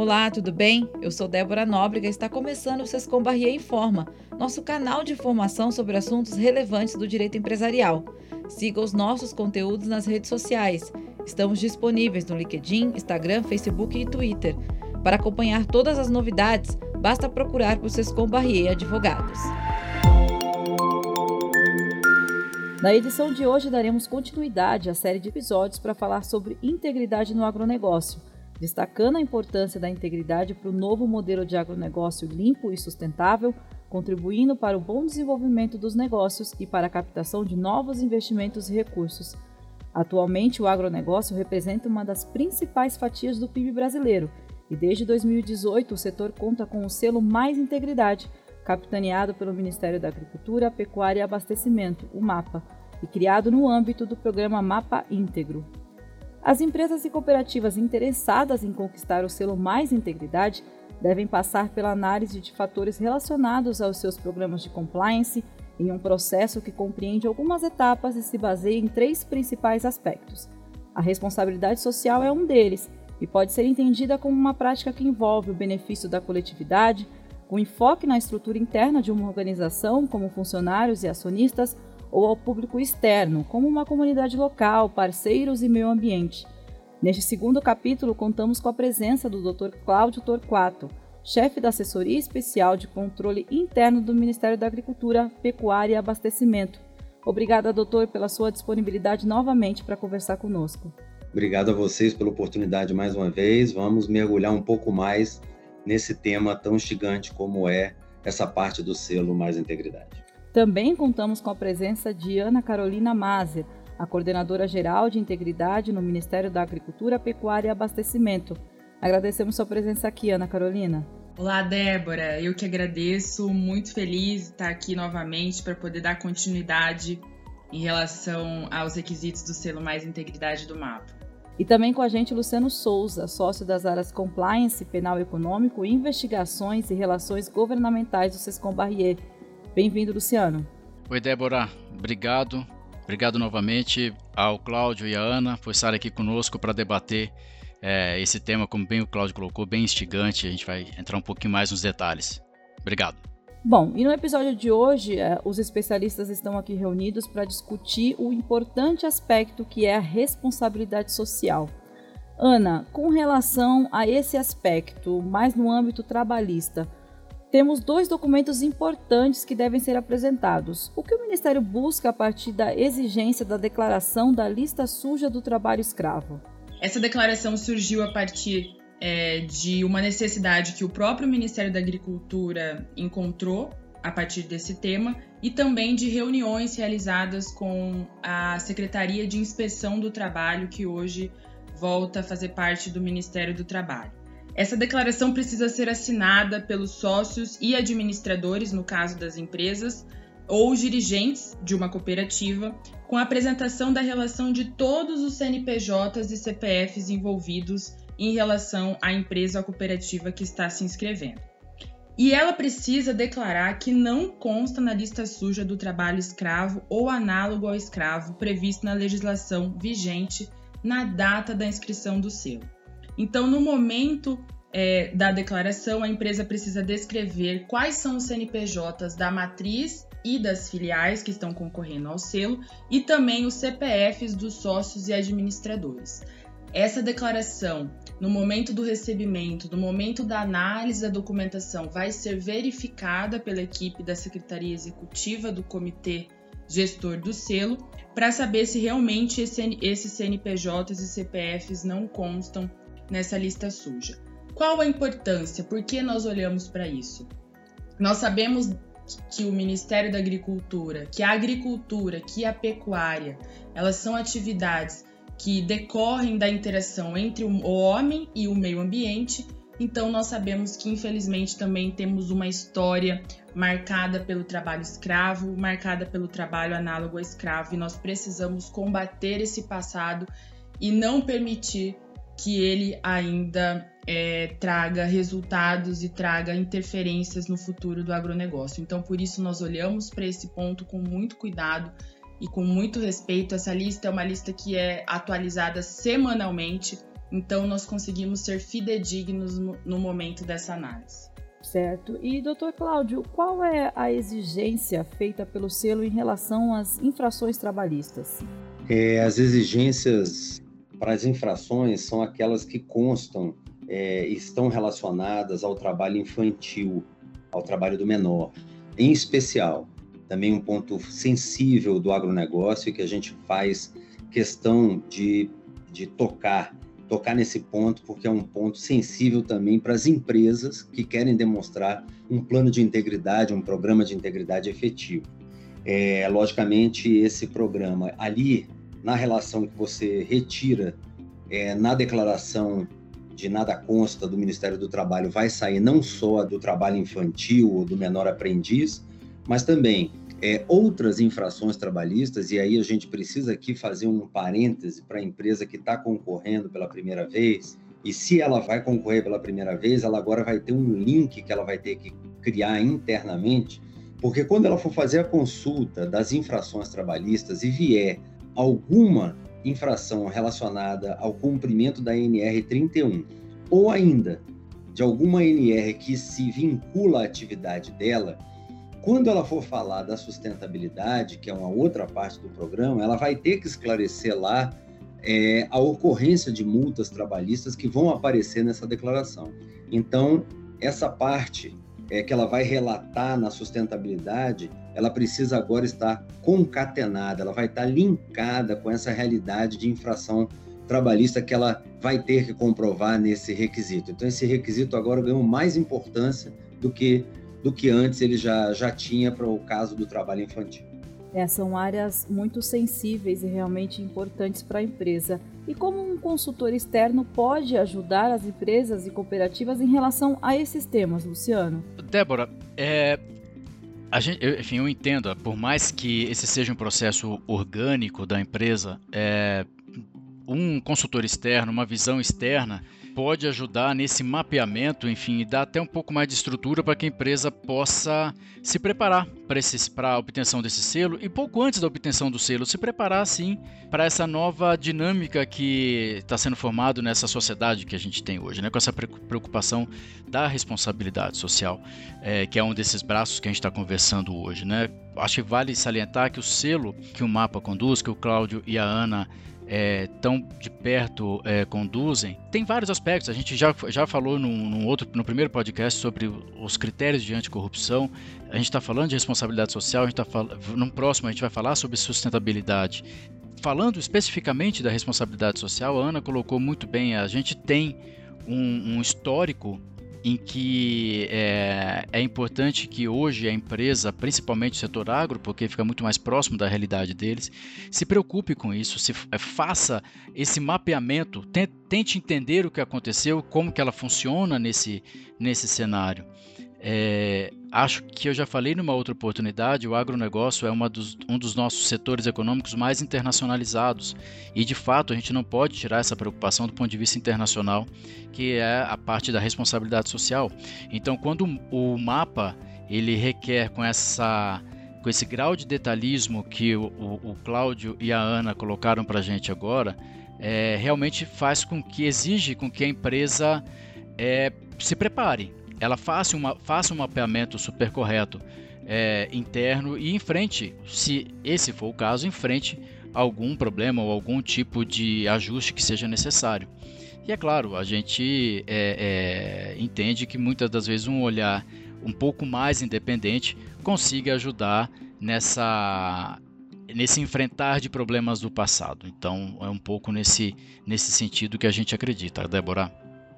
Olá, tudo bem? Eu sou Débora Nóbrega e está começando o Sescom Barrier Informa, nosso canal de informação sobre assuntos relevantes do direito empresarial. Siga os nossos conteúdos nas redes sociais. Estamos disponíveis no LinkedIn, Instagram, Facebook e Twitter. Para acompanhar todas as novidades, basta procurar por Sescom Barrier Advogados. Na edição de hoje, daremos continuidade à série de episódios para falar sobre integridade no agronegócio destacando a importância da integridade para o novo modelo de agronegócio limpo e sustentável, contribuindo para o bom desenvolvimento dos negócios e para a captação de novos investimentos e recursos. Atualmente, o agronegócio representa uma das principais fatias do PIB brasileiro e desde 2018 o setor conta com o selo Mais Integridade, capitaneado pelo Ministério da Agricultura, Pecuária e Abastecimento, o MAPA, e criado no âmbito do programa Mapa Íntegro. As empresas e cooperativas interessadas em conquistar o selo Mais Integridade devem passar pela análise de fatores relacionados aos seus programas de compliance em um processo que compreende algumas etapas e se baseia em três principais aspectos. A responsabilidade social é um deles e pode ser entendida como uma prática que envolve o benefício da coletividade, com enfoque na estrutura interna de uma organização, como funcionários e acionistas, ou ao público externo, como uma comunidade local, parceiros e meio ambiente. Neste segundo capítulo, contamos com a presença do Dr. Cláudio Torquato, chefe da Assessoria Especial de Controle Interno do Ministério da Agricultura, Pecuária e Abastecimento. Obrigada, doutor, pela sua disponibilidade novamente para conversar conosco. Obrigado a vocês pela oportunidade mais uma vez. Vamos mergulhar um pouco mais nesse tema tão instigante como é essa parte do selo Mais Integridade. Também contamos com a presença de Ana Carolina Mazer, a coordenadora geral de integridade no Ministério da Agricultura, Pecuária e Abastecimento. Agradecemos sua presença aqui, Ana Carolina. Olá, Débora. Eu que agradeço, muito feliz de estar aqui novamente para poder dar continuidade em relação aos requisitos do selo Mais Integridade do MAPA. E também com a gente Luciano Souza, sócio das áreas Compliance, Penal Econômico, Investigações e Relações Governamentais do Sescom Barrier Bem-vindo, Luciano. Oi, Débora. Obrigado. Obrigado novamente ao Cláudio e à Ana por estar aqui conosco para debater é, esse tema, como bem o Cláudio colocou, bem instigante. A gente vai entrar um pouquinho mais nos detalhes. Obrigado. Bom, e no episódio de hoje, é, os especialistas estão aqui reunidos para discutir o importante aspecto que é a responsabilidade social. Ana, com relação a esse aspecto, mais no âmbito trabalhista, temos dois documentos importantes que devem ser apresentados. O que o Ministério busca a partir da exigência da declaração da lista suja do trabalho escravo? Essa declaração surgiu a partir é, de uma necessidade que o próprio Ministério da Agricultura encontrou a partir desse tema e também de reuniões realizadas com a Secretaria de Inspeção do Trabalho, que hoje volta a fazer parte do Ministério do Trabalho. Essa declaração precisa ser assinada pelos sócios e administradores, no caso das empresas, ou dirigentes de uma cooperativa, com a apresentação da relação de todos os CNPJs e CPFs envolvidos em relação à empresa ou cooperativa que está se inscrevendo. E ela precisa declarar que não consta na lista suja do trabalho escravo ou análogo ao escravo previsto na legislação vigente na data da inscrição do selo. Então, no momento é, da declaração, a empresa precisa descrever quais são os CNPJs da matriz e das filiais que estão concorrendo ao selo e também os CPFs dos sócios e administradores. Essa declaração, no momento do recebimento, no momento da análise da documentação, vai ser verificada pela equipe da Secretaria Executiva do Comitê Gestor do Selo para saber se realmente esses CNPJs e CPFs não constam nessa lista suja. Qual a importância? Por que nós olhamos para isso? Nós sabemos que o Ministério da Agricultura, que a agricultura, que a pecuária, elas são atividades que decorrem da interação entre o homem e o meio ambiente. Então nós sabemos que infelizmente também temos uma história marcada pelo trabalho escravo, marcada pelo trabalho análogo ao escravo, e nós precisamos combater esse passado e não permitir que ele ainda é, traga resultados e traga interferências no futuro do agronegócio. Então, por isso, nós olhamos para esse ponto com muito cuidado e com muito respeito. Essa lista é uma lista que é atualizada semanalmente então nós conseguimos ser fidedignos no momento dessa análise. Certo. E, doutor Cláudio, qual é a exigência feita pelo selo em relação às infrações trabalhistas? É, as exigências para as infrações são aquelas que constam é, estão relacionadas ao trabalho infantil, ao trabalho do menor. Em especial, também um ponto sensível do agronegócio que a gente faz questão de, de tocar tocar nesse ponto, porque é um ponto sensível também para as empresas que querem demonstrar um plano de integridade, um programa de integridade efetivo. É, logicamente, esse programa ali, na relação que você retira é, na declaração de nada consta do Ministério do Trabalho, vai sair não só do trabalho infantil ou do menor aprendiz, mas também é, outras infrações trabalhistas, e aí a gente precisa aqui fazer um parêntese para a empresa que está concorrendo pela primeira vez, e se ela vai concorrer pela primeira vez, ela agora vai ter um link que ela vai ter que criar internamente, porque quando ela for fazer a consulta das infrações trabalhistas e vier alguma infração relacionada ao cumprimento da NR 31, ou ainda de alguma NR que se vincula à atividade dela, quando ela for falar da sustentabilidade, que é uma outra parte do programa, ela vai ter que esclarecer lá é, a ocorrência de multas trabalhistas que vão aparecer nessa declaração. Então, essa parte é, que ela vai relatar na sustentabilidade, ela precisa agora estar concatenada, ela vai estar linkada com essa realidade de infração trabalhista que ela vai ter que comprovar nesse requisito. Então, esse requisito agora ganhou mais importância do que do que antes ele já, já tinha para o caso do trabalho infantil. É, são áreas muito sensíveis e realmente importantes para a empresa. E como um consultor externo pode ajudar as empresas e cooperativas em relação a esses temas, Luciano? Débora, é, gente, eu, enfim, eu entendo, por mais que esse seja um processo orgânico da empresa, é, um consultor externo, uma visão externa, pode ajudar nesse mapeamento, enfim, e dar até um pouco mais de estrutura para que a empresa possa se preparar para a obtenção desse selo e pouco antes da obtenção do selo, se preparar sim para essa nova dinâmica que está sendo formado nessa sociedade que a gente tem hoje, né? com essa preocupação da responsabilidade social, é, que é um desses braços que a gente está conversando hoje. Né? Acho que vale salientar que o selo que o mapa conduz, que o Cláudio e a Ana é, tão de perto é, conduzem, tem vários aspectos. A gente já, já falou num, num, outro, no primeiro podcast sobre os critérios de anticorrupção. A gente está falando de responsabilidade social, a gente tá no próximo a gente vai falar sobre sustentabilidade. Falando especificamente da responsabilidade social, a Ana colocou muito bem, a gente tem um, um histórico em que é, é, importante que hoje a empresa, principalmente o setor agro, porque fica muito mais próximo da realidade deles, se preocupe com isso, se é, faça esse mapeamento, tente entender o que aconteceu, como que ela funciona nesse, nesse cenário. É, acho que eu já falei numa outra oportunidade, o agronegócio é dos, um dos nossos setores econômicos mais internacionalizados e, de fato, a gente não pode tirar essa preocupação do ponto de vista internacional, que é a parte da responsabilidade social. Então, quando o mapa ele requer com essa com esse grau de detalhismo que o, o, o Cláudio e a Ana colocaram para a gente agora, é, realmente faz com que exige com que a empresa é, se prepare ela faça, uma, faça um mapeamento super correto é, interno e enfrente, se esse for o caso, enfrente algum problema ou algum tipo de ajuste que seja necessário. E é claro, a gente é, é, entende que muitas das vezes um olhar um pouco mais independente consiga ajudar nessa nesse enfrentar de problemas do passado. Então é um pouco nesse nesse sentido que a gente acredita, Débora.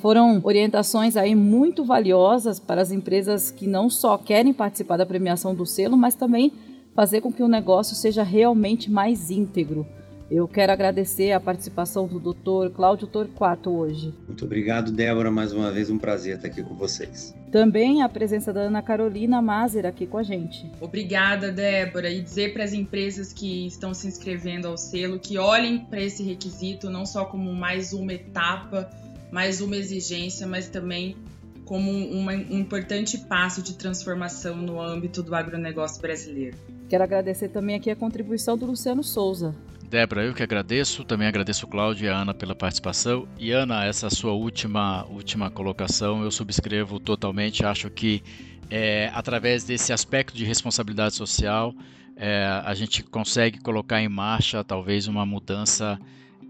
Foram orientações aí muito valiosas para as empresas que não só querem participar da premiação do selo, mas também fazer com que o negócio seja realmente mais íntegro. Eu quero agradecer a participação do Dr. Cláudio Torquato hoje. Muito obrigado, Débora. Mais uma vez um prazer estar aqui com vocês. Também a presença da Ana Carolina Mazer aqui com a gente. Obrigada, Débora. E dizer para as empresas que estão se inscrevendo ao selo que olhem para esse requisito não só como mais uma etapa mais uma exigência, mas também como um, um importante passo de transformação no âmbito do agronegócio brasileiro. Quero agradecer também aqui a contribuição do Luciano Souza. Débora, eu que agradeço, também agradeço o Cláudio e a Ana pela participação. E Ana, essa sua última, última colocação eu subscrevo totalmente. Acho que é, através desse aspecto de responsabilidade social, é, a gente consegue colocar em marcha talvez uma mudança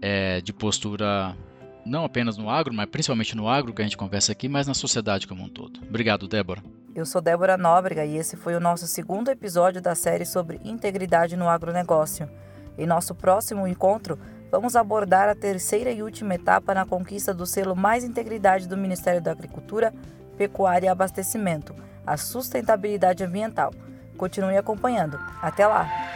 é, de postura, não apenas no agro, mas principalmente no agro que a gente conversa aqui, mas na sociedade como um todo. Obrigado, Débora. Eu sou Débora Nóbrega e esse foi o nosso segundo episódio da série sobre integridade no agronegócio. Em nosso próximo encontro, vamos abordar a terceira e última etapa na conquista do selo Mais Integridade do Ministério da Agricultura, Pecuária e Abastecimento, a sustentabilidade ambiental. Continue acompanhando. Até lá!